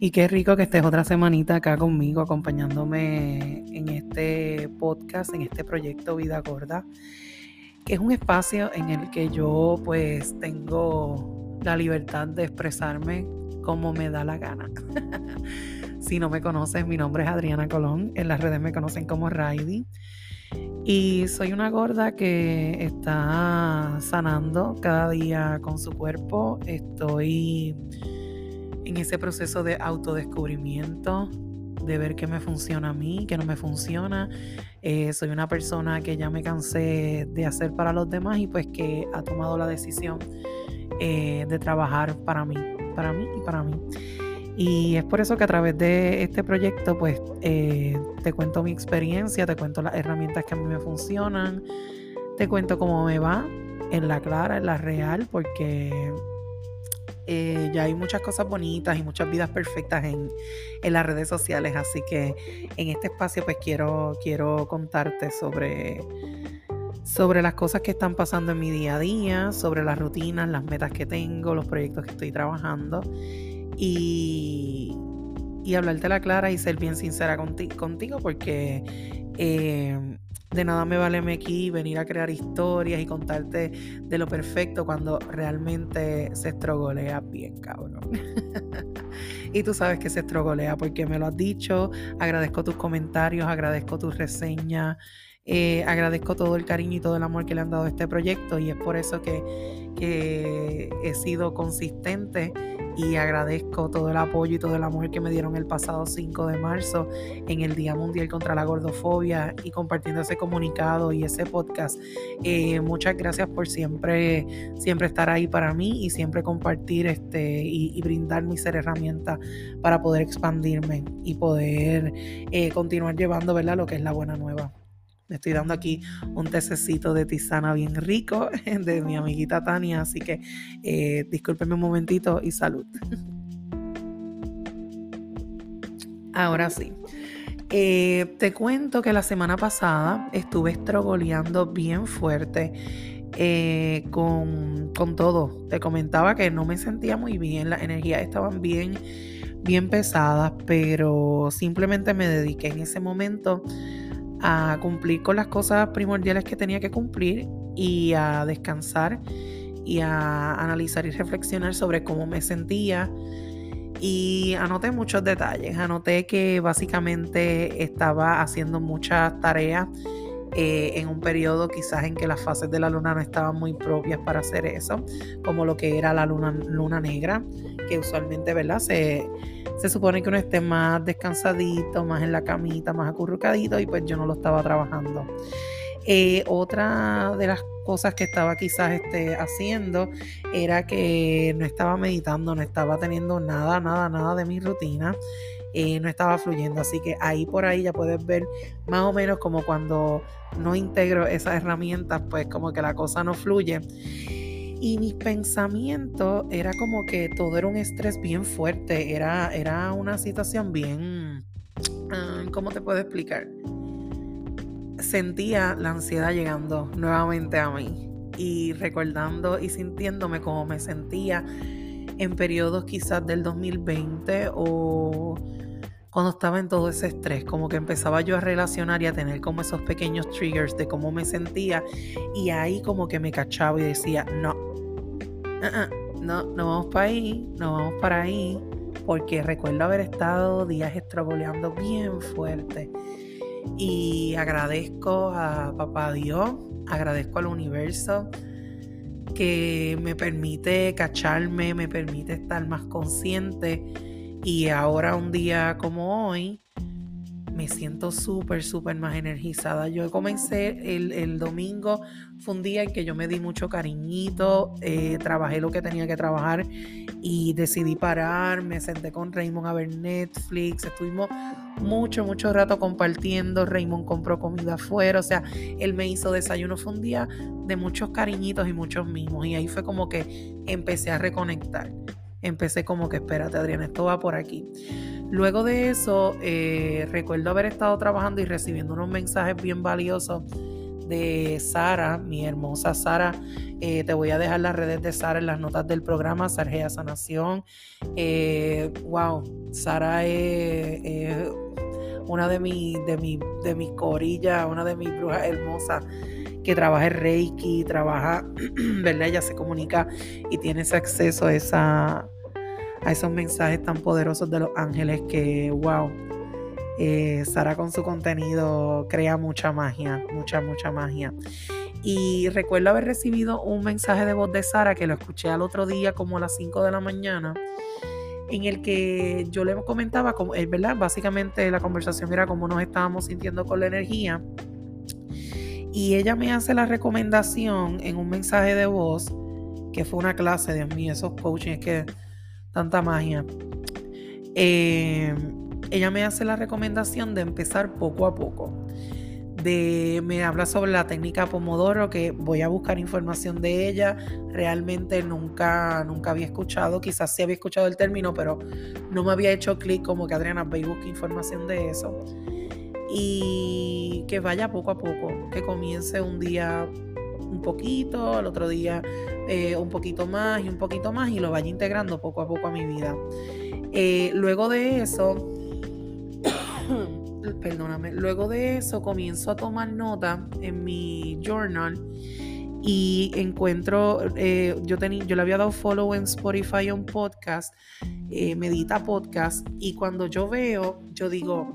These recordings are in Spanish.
Y qué rico que estés otra semanita acá conmigo, acompañándome en este podcast, en este proyecto Vida Gorda, que es un espacio en el que yo pues tengo la libertad de expresarme como me da la gana. si no me conoces, mi nombre es Adriana Colón, en las redes me conocen como Raidi. Y soy una gorda que está sanando cada día con su cuerpo. Estoy en ese proceso de autodescubrimiento, de ver qué me funciona a mí, qué no me funciona. Eh, soy una persona que ya me cansé de hacer para los demás y pues que ha tomado la decisión eh, de trabajar para mí, para mí y para mí. Y es por eso que a través de este proyecto pues eh, te cuento mi experiencia, te cuento las herramientas que a mí me funcionan, te cuento cómo me va en la clara, en la real, porque eh, ya hay muchas cosas bonitas y muchas vidas perfectas en, las redes sociales, así que en este espacio pues quiero, quiero contarte sobre, sobre las cosas que están pasando en mi día a día, sobre las rutinas, las metas que tengo, los proyectos que estoy trabajando y, y hablarte la clara y ser bien sincera contigo porque... Eh, de nada me vale aquí venir a crear historias y contarte de lo perfecto cuando realmente se estrogolea bien, cabrón. y tú sabes que se estrogolea porque me lo has dicho. Agradezco tus comentarios, agradezco tus reseñas. Eh, agradezco todo el cariño y todo el amor que le han dado a este proyecto y es por eso que, que he sido consistente y agradezco todo el apoyo y todo el amor que me dieron el pasado 5 de marzo en el Día Mundial contra la Gordofobia y compartiendo ese comunicado y ese podcast. Eh, muchas gracias por siempre, siempre estar ahí para mí y siempre compartir este y, brindar mi ser herramienta para poder expandirme y poder eh, continuar llevando ¿verdad? lo que es la buena nueva. Me estoy dando aquí un tececito de tisana bien rico de mi amiguita Tania, así que eh, discúlpenme un momentito y salud. Ahora sí. Eh, te cuento que la semana pasada estuve estrogoleando bien fuerte eh, con, con, todo. Te comentaba que no me sentía muy bien, las energías estaban bien, bien pesadas, pero simplemente me dediqué en ese momento a cumplir con las cosas primordiales que tenía que cumplir y a descansar y a analizar y reflexionar sobre cómo me sentía. Y anoté muchos detalles. Anoté que básicamente estaba haciendo muchas tareas eh, en un periodo quizás en que las fases de la luna no estaban muy propias para hacer eso, como lo que era la luna, luna negra, que usualmente, ¿verdad? Se, se supone que uno esté más descansadito, más en la camita, más acurrucadito y pues yo no lo estaba trabajando. Eh, otra de las cosas que estaba quizás este, haciendo era que no estaba meditando, no estaba teniendo nada, nada, nada de mi rutina. Eh, no estaba fluyendo. Así que ahí por ahí ya puedes ver más o menos como cuando no integro esas herramientas, pues como que la cosa no fluye. Y mis pensamientos era como que todo era un estrés bien fuerte, era, era una situación bien, ah, ¿cómo te puedo explicar? Sentía la ansiedad llegando nuevamente a mí y recordando y sintiéndome como me sentía en periodos quizás del 2020 o cuando estaba en todo ese estrés, como que empezaba yo a relacionar y a tener como esos pequeños triggers de cómo me sentía y ahí como que me cachaba y decía, no, uh-uh, no, no vamos para ahí, no vamos para ahí, porque recuerdo haber estado días extrapoleando bien fuerte. Y agradezco a papá Dios, agradezco al universo que me permite cacharme, me permite estar más consciente y ahora un día como hoy, me siento súper, súper más energizada. Yo comencé el, domingo, fue un día en que yo me di mucho cariñito, eh, trabajé lo que tenía que trabajar y decidí parar, me senté con Raymond a ver Netflix, estuvimos mucho, mucho rato compartiendo, Raymond compró comida afuera, o sea, él me hizo desayuno, fue un día de muchos cariñitos y muchos mimos y ahí fue como que empecé a reconectar empecé como que espérate Adriana, esto va por aquí. Luego de eso, eh, recuerdo haber estado trabajando y recibiendo unos mensajes bien valiosos de Sara, mi hermosa Sara. Eh, te voy a dejar las redes de Sara en las notas del programa, Sargea Sanación. Eh, wow, Sara es, una de mis de mi, de mis corillas, una de mis brujas hermosas que trabaja Reiki, trabaja, ¿verdad? Ella se comunica y tiene ese acceso a, esa, a esos mensajes tan poderosos de los ángeles que, wow, eh, Sara con su contenido crea mucha magia, mucha, mucha magia. Y recuerdo haber recibido un mensaje de voz de Sara que lo escuché al otro día como a las 5 de la mañana, en el que yo le comentaba, eh, ¿verdad? Básicamente la conversación era cómo nos estábamos sintiendo con la energía. Y ella me hace la recomendación en un mensaje de voz, que fue una clase, Dios mío, esos coaching, es que tanta magia. Eh, ella me hace la recomendación de empezar poco a poco. De, me habla sobre la técnica Pomodoro, que voy a buscar información de ella. Realmente nunca, nunca había escuchado, quizás sí había escuchado el término, pero no me había hecho clic como que Adriana, ve y busque información de eso. Y que vaya poco a poco, que comience un día un poquito, al otro día eh, un poquito más y un poquito más y lo vaya integrando poco a poco a mi vida. Eh, luego de eso, perdóname, luego de eso comienzo a tomar nota en mi journal y encuentro, eh, yo, yo le había dado follow en Spotify un podcast, Medita Podcast, y cuando yo veo, yo digo,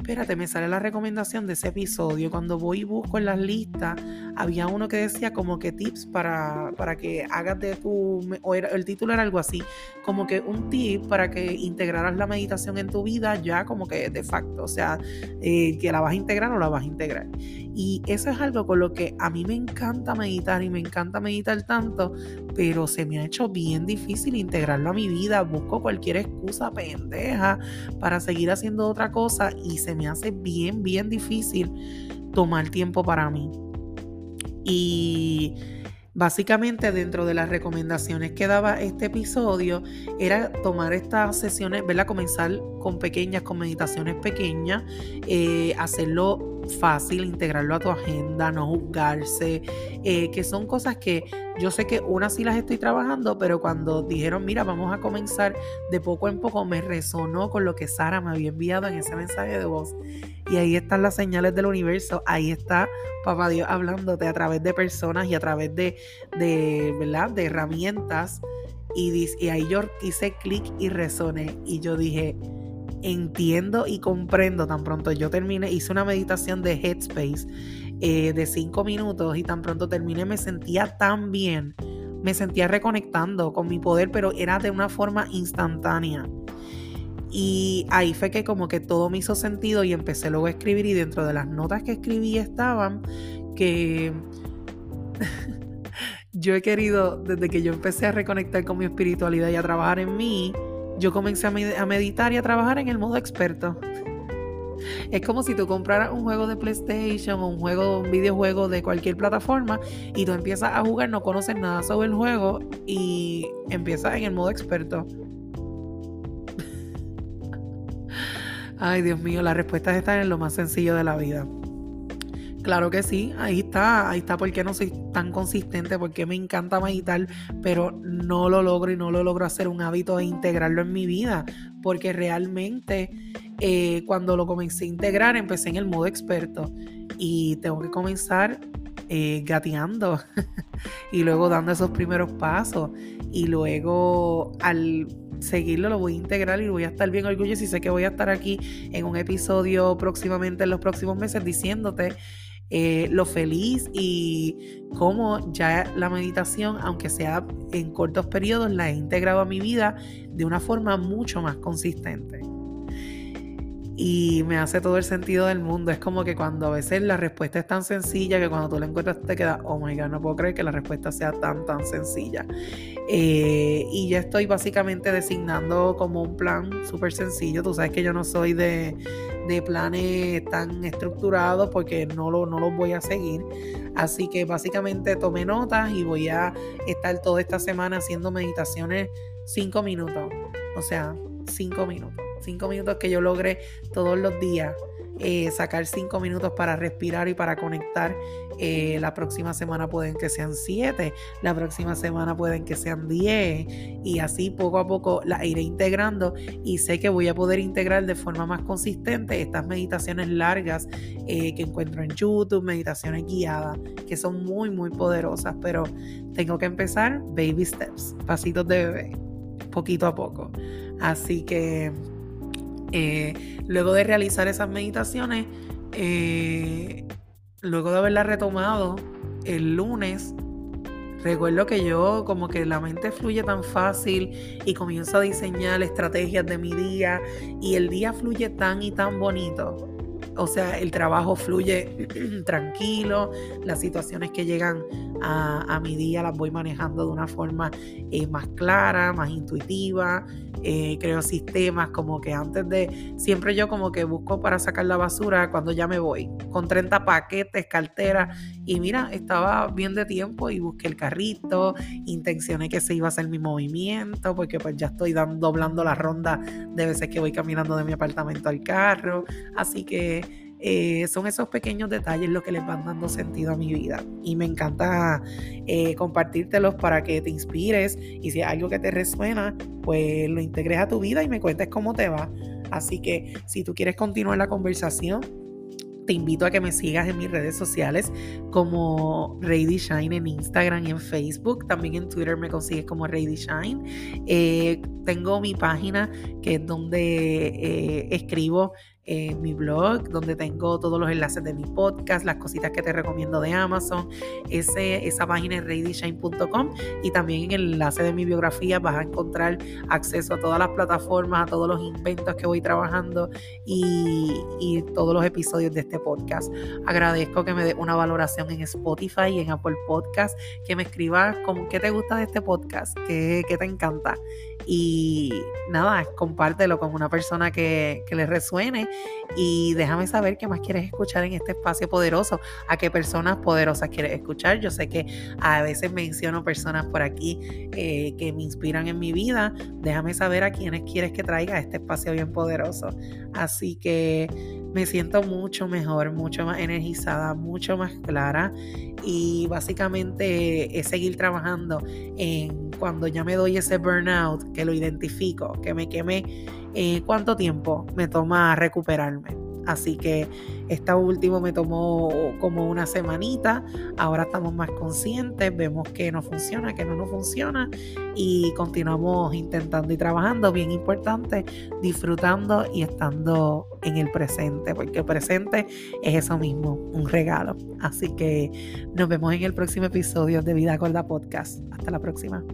espérate, me sale la recomendación de ese episodio. Cuando voy y busco en las listas, había uno que decía como que tips para, para que hagas de tu, o el título era algo así, como que un tip para que integraras la meditación en tu vida ya como que de facto, o sea, eh, que la vas a integrar o la vas a integrar. Y eso es algo con lo que a mí me encanta meditar y me encanta meditar tanto, pero se me ha hecho bien difícil integrarlo a mi vida. Busco cualquier excusa pendeja para seguir haciendo otra cosa y se me hace bien, bien difícil tomar tiempo para mí. Y básicamente dentro de las recomendaciones que daba este episodio era tomar estas sesiones, verla comenzar con pequeñas, con meditaciones pequeñas, eh, hacerlo fácil integrarlo a tu agenda, no juzgarse, eh, que son cosas que yo sé que unas sí las estoy trabajando, pero cuando dijeron, mira, vamos a comenzar de poco en poco, me resonó con lo que Sara me había enviado en ese mensaje de voz. Y ahí están las señales del universo, ahí está Papá Dios hablándote a través de personas y a través de, de ¿verdad? De herramientas. Y, y ahí yo hice clic y resoné. Y yo dije, entiendo y comprendo tan pronto yo terminé, hice una meditación de Headspace eh, de cinco minutos y tan pronto terminé me sentía tan bien, me sentía reconectando con mi poder, pero era de una forma instantánea. Y ahí fue que como que todo me hizo sentido y empecé luego a escribir y dentro de las notas que escribí estaban que yo he querido, desde que yo empecé a reconectar con mi espiritualidad y a trabajar en mí, yo comencé a meditar y a trabajar en el modo experto. Es como si tú compraras un juego de PlayStation o un juego, un videojuego de cualquier plataforma y tú empiezas a jugar, no conoces nada sobre el juego y empiezas en el modo experto. Ay, Dios mío, las respuestas están en lo más sencillo de la vida. Claro que sí, ahí está, ahí está porque no soy tan consistente, porque me encanta meditar, pero no lo logro y no lo logro hacer un hábito de integrarlo en mi vida, porque realmente eh, cuando lo comencé a integrar empecé en el modo experto y tengo que comenzar eh, gateando y luego dando esos primeros pasos y luego al seguirlo lo voy a integrar y voy a estar bien orgulloso y sé que voy a estar aquí en un episodio próximamente en los próximos meses diciéndote eh, lo feliz y cómo ya la meditación, aunque sea en cortos periodos, la he integrado a mi vida de una forma mucho más consistente. Y me hace todo el sentido del mundo. Es como que cuando a veces la respuesta es tan sencilla que cuando tú la encuentras te queda, oh my god, no puedo creer que la respuesta sea tan, tan sencilla. Eh, y ya estoy básicamente designando como un plan súper sencillo. Tú sabes que yo no soy de, de planes tan estructurados porque no, lo, no los voy a seguir. Así que básicamente tomé notas y voy a estar toda esta semana haciendo meditaciones cinco minutos. O sea, cinco minutos cinco minutos que yo logre todos los días eh, sacar cinco minutos para respirar y para conectar. Eh, la próxima semana pueden que sean siete, la próxima semana pueden que sean diez y así poco a poco la iré integrando y sé que voy a poder integrar de forma más consistente estas meditaciones largas eh, que encuentro en YouTube, meditaciones guiadas, que son muy, muy poderosas, pero tengo que empezar baby steps, pasitos de bebé, poquito a poco. Así que eh, luego de realizar esas meditaciones, eh, luego de haberlas retomado el lunes, recuerdo que yo como que la mente fluye tan fácil y comienzo a diseñar estrategias de mi día y el día fluye tan y tan bonito. O sea, el trabajo fluye tranquilo, las situaciones que llegan a, mi día las voy manejando de una forma eh, más clara, más intuitiva. Eh, creo sistemas como que antes de, siempre yo como que busco para sacar la basura cuando ya me voy, con 30 paquetes, cartera, y mira, estaba bien de tiempo y busqué el carrito, intencioné que se iba a hacer mi movimiento, porque pues ya estoy doblando la ronda de veces que voy caminando de mi apartamento al carro, así que eh, son esos pequeños detalles los que les van dando sentido a mi vida. Y me encanta eh, compartírtelos para que te inspires y si hay algo que te resuena, pues lo integres a tu vida y me cuentes cómo te va. Así que si tú quieres continuar la conversación, te invito a que me sigas en mis redes sociales como Rady Shine en Instagram y en Facebook. También en Twitter me consigues como Rady Shine. Eh, tengo mi página que es donde escribo en mi blog, donde tengo todos los enlaces de mi podcast, las cositas que te recomiendo de Amazon. Ese, esa página es radyshine.com y también en el enlace de mi biografía vas a encontrar acceso a todas las plataformas, a todos los inventos que voy trabajando y, y todos los episodios de este podcast. Agradezco que me des una valoración en Spotify y en Apple Podcast, que me escribas con qué te gusta de este podcast, qué, qué te encanta. Y nada, compártelo con una persona que, que le resuene y déjame saber qué más quieres escuchar en este espacio poderoso, a qué personas poderosas quieres escuchar. Yo sé que a veces menciono personas por aquí eh, que me inspiran en mi vida. Déjame saber a quiénes quieres que traiga este espacio bien poderoso. Así que me siento mucho mejor, mucho más energizada, mucho más clara y básicamente es seguir trabajando en cuando ya me doy ese burnout, que lo identifico, que me queme eh, cuánto tiempo me toma recuperarme. Así que esta última me tomó como una semanita. Ahora estamos más conscientes, vemos que no funciona, que no nos funciona y continuamos intentando y trabajando. Bien importante, disfrutando y estando en el presente, porque el presente es eso mismo, un regalo. Así que nos vemos en el próximo episodio de Vida Gorda Podcast. Hasta la próxima.